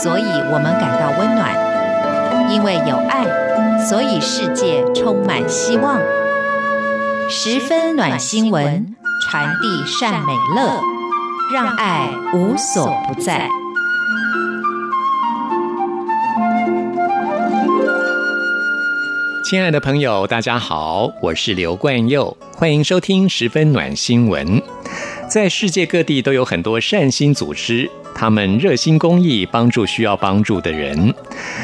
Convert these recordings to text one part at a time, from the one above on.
所以我们感到温暖；因为有爱，所以世界充满希望。十分暖新闻，传递善美乐，让爱无所不在。亲爱的朋友，大家好，我是刘冠佑，欢迎收听十分暖新闻。在世界各地都有很多善心组织，他们热心公益，帮助需要帮助的人。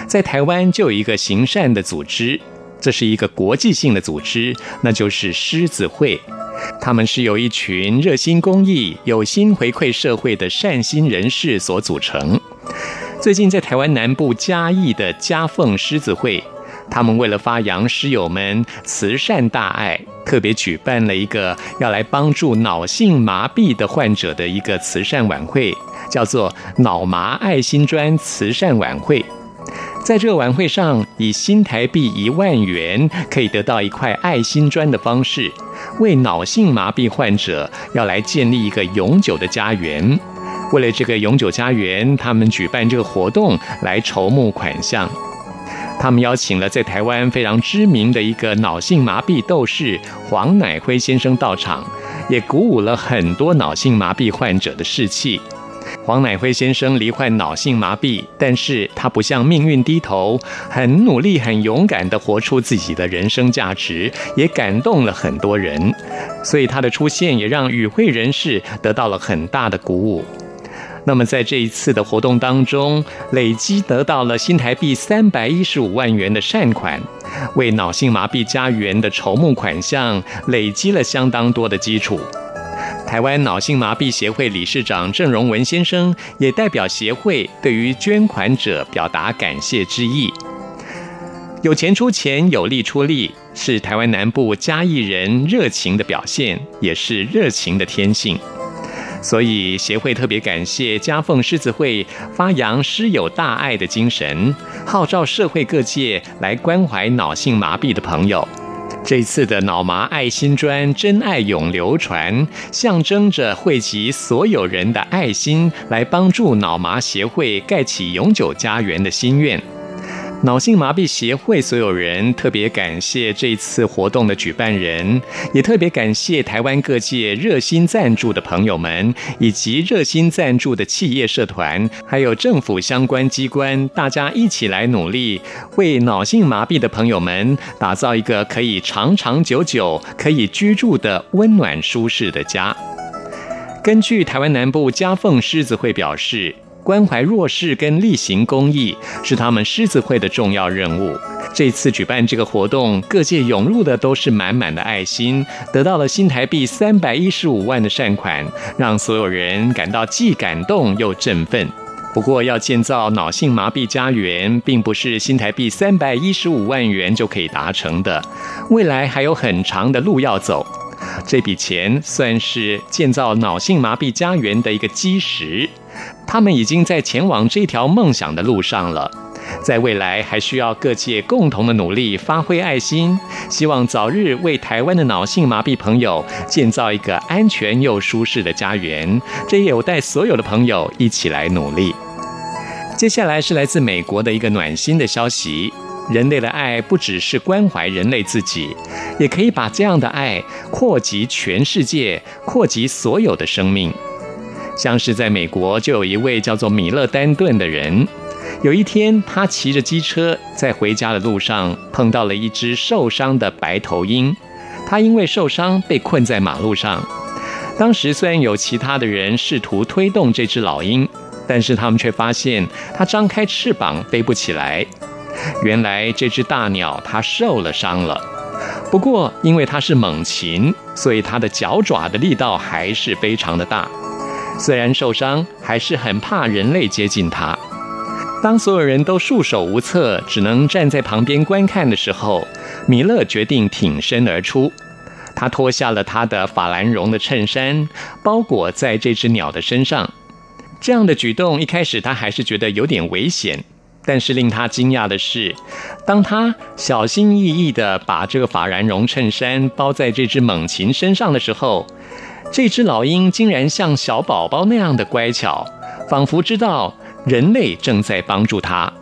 在台湾就有一个行善的组织，这是一个国际性的组织，那就是狮子会。他们是由一群热心公益、有心回馈社会的善心人士所组成。最近在台湾南部嘉义的嘉凤狮子会。他们为了发扬狮友们慈善大爱，特别举办了一个要来帮助脑性麻痹的患者的一个慈善晚会，叫做“脑麻爱心砖慈善晚会”。在这个晚会上，以新台币一万元可以得到一块爱心砖的方式，为脑性麻痹患者要来建立一个永久的家园。为了这个永久家园，他们举办这个活动来筹募款项。他们邀请了在台湾非常知名的一个脑性麻痹斗士黄乃辉先生到场，也鼓舞了很多脑性麻痹患者的士气。黄乃辉先生罹患脑性麻痹，但是他不向命运低头，很努力、很勇敢地活出自己的人生价值，也感动了很多人。所以他的出现也让与会人士得到了很大的鼓舞。那么，在这一次的活动当中，累积得到了新台币三百一十五万元的善款，为脑性麻痹家园的筹募款项累积了相当多的基础。台湾脑性麻痹协会理事长郑荣文先生也代表协会对于捐款者表达感谢之意。有钱出钱，有力出力，是台湾南部嘉义人热情的表现，也是热情的天性。所以，协会特别感谢嘉凤狮子会发扬狮友大爱的精神，号召社会各界来关怀脑性麻痹的朋友。这次的脑麻爱心砖，真爱永流传，象征着汇集所有人的爱心，来帮助脑麻协会盖起永久家园的心愿。脑性麻痹协会所有人特别感谢这次活动的举办人，也特别感谢台湾各界热心赞助的朋友们，以及热心赞助的企业社团，还有政府相关机关，大家一起来努力，为脑性麻痹的朋友们打造一个可以长长久久可以居住的温暖舒适的家。根据台湾南部嘉凤狮子会表示。关怀弱势跟力行公益是他们狮子会的重要任务。这次举办这个活动，各界涌入的都是满满的爱心，得到了新台币三百一十五万的善款，让所有人感到既感动又振奋。不过，要建造脑性麻痹家园，并不是新台币三百一十五万元就可以达成的，未来还有很长的路要走。这笔钱算是建造脑性麻痹家园的一个基石。他们已经在前往这条梦想的路上了，在未来还需要各界共同的努力，发挥爱心，希望早日为台湾的脑性麻痹朋友建造一个安全又舒适的家园。这也有待所有的朋友一起来努力。接下来是来自美国的一个暖心的消息：人类的爱不只是关怀人类自己，也可以把这样的爱扩及全世界，扩及所有的生命。像是在美国，就有一位叫做米勒丹顿的人。有一天，他骑着机车在回家的路上，碰到了一只受伤的白头鹰。他因为受伤被困在马路上。当时虽然有其他的人试图推动这只老鹰，但是他们却发现它张开翅膀飞不起来。原来这只大鸟它受了伤了。不过因为它是猛禽，所以它的脚爪的力道还是非常的大。虽然受伤，还是很怕人类接近他。当所有人都束手无策，只能站在旁边观看的时候，米勒决定挺身而出。他脱下了他的法兰绒的衬衫，包裹在这只鸟的身上。这样的举动一开始他还是觉得有点危险，但是令他惊讶的是，当他小心翼翼地把这个法兰绒衬衫包在这只猛禽身上的时候，这只老鹰竟然像小宝宝那样的乖巧，仿佛知道人类正在帮助它。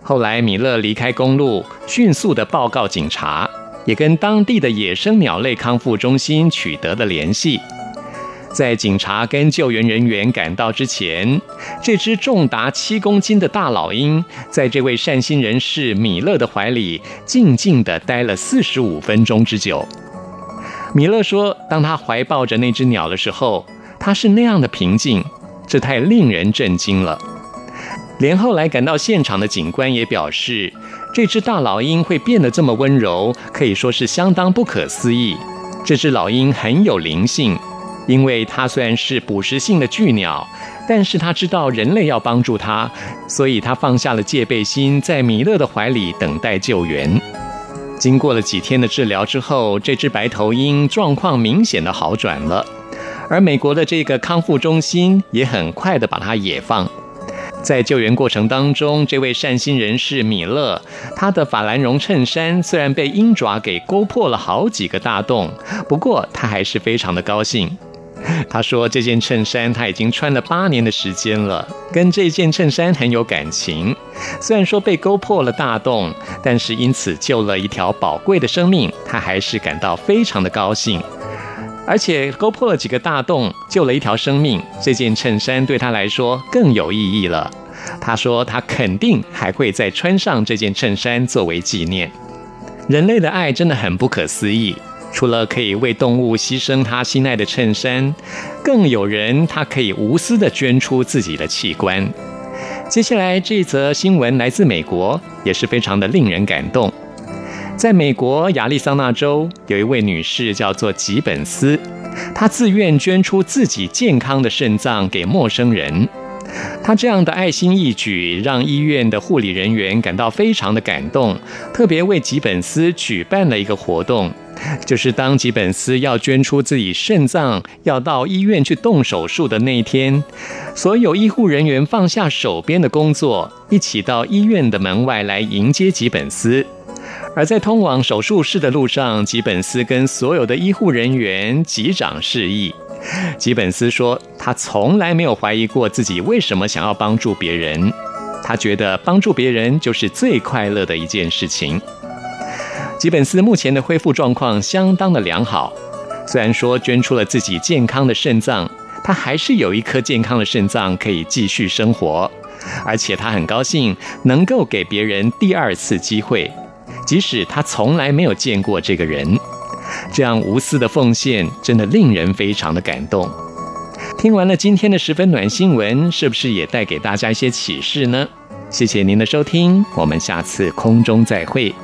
后来，米勒离开公路，迅速地报告警察，也跟当地的野生鸟类康复中心取得了联系。在警察跟救援人员赶到之前，这只重达七公斤的大老鹰，在这位善心人士米勒的怀里，静静地待了四十五分钟之久。米勒说：“当他怀抱着那只鸟的时候，他是那样的平静，这太令人震惊了。”连后来赶到现场的警官也表示，这只大老鹰会变得这么温柔，可以说是相当不可思议。这只老鹰很有灵性。因为它虽然是捕食性的巨鸟，但是它知道人类要帮助它，所以它放下了戒备心，在米勒的怀里等待救援。经过了几天的治疗之后，这只白头鹰状况明显的好转了，而美国的这个康复中心也很快的把它也放。在救援过程当中，这位善心人士米勒，他的法兰绒衬衫虽然被鹰爪给勾破了好几个大洞，不过他还是非常的高兴。他说：“这件衬衫他已经穿了八年的时间了，跟这件衬衫很有感情。虽然说被勾破了大洞，但是因此救了一条宝贵的生命，他还是感到非常的高兴。而且勾破了几个大洞，救了一条生命，这件衬衫对他来说更有意义了。他说他肯定还会再穿上这件衬衫作为纪念。人类的爱真的很不可思议。”除了可以为动物牺牲他心爱的衬衫，更有人他可以无私的捐出自己的器官。接下来这则新闻来自美国，也是非常的令人感动。在美国亚利桑那州，有一位女士叫做吉本斯，她自愿捐出自己健康的肾脏给陌生人。她这样的爱心义举，让医院的护理人员感到非常的感动，特别为吉本斯举办了一个活动。就是当吉本斯要捐出自己肾脏，要到医院去动手术的那一天，所有医护人员放下手边的工作，一起到医院的门外来迎接吉本斯。而在通往手术室的路上，吉本斯跟所有的医护人员击掌示意。吉本斯说，他从来没有怀疑过自己为什么想要帮助别人，他觉得帮助别人就是最快乐的一件事情。吉本斯目前的恢复状况相当的良好，虽然说捐出了自己健康的肾脏，他还是有一颗健康的肾脏可以继续生活，而且他很高兴能够给别人第二次机会，即使他从来没有见过这个人，这样无私的奉献真的令人非常的感动。听完了今天的十分暖新闻，是不是也带给大家一些启示呢？谢谢您的收听，我们下次空中再会。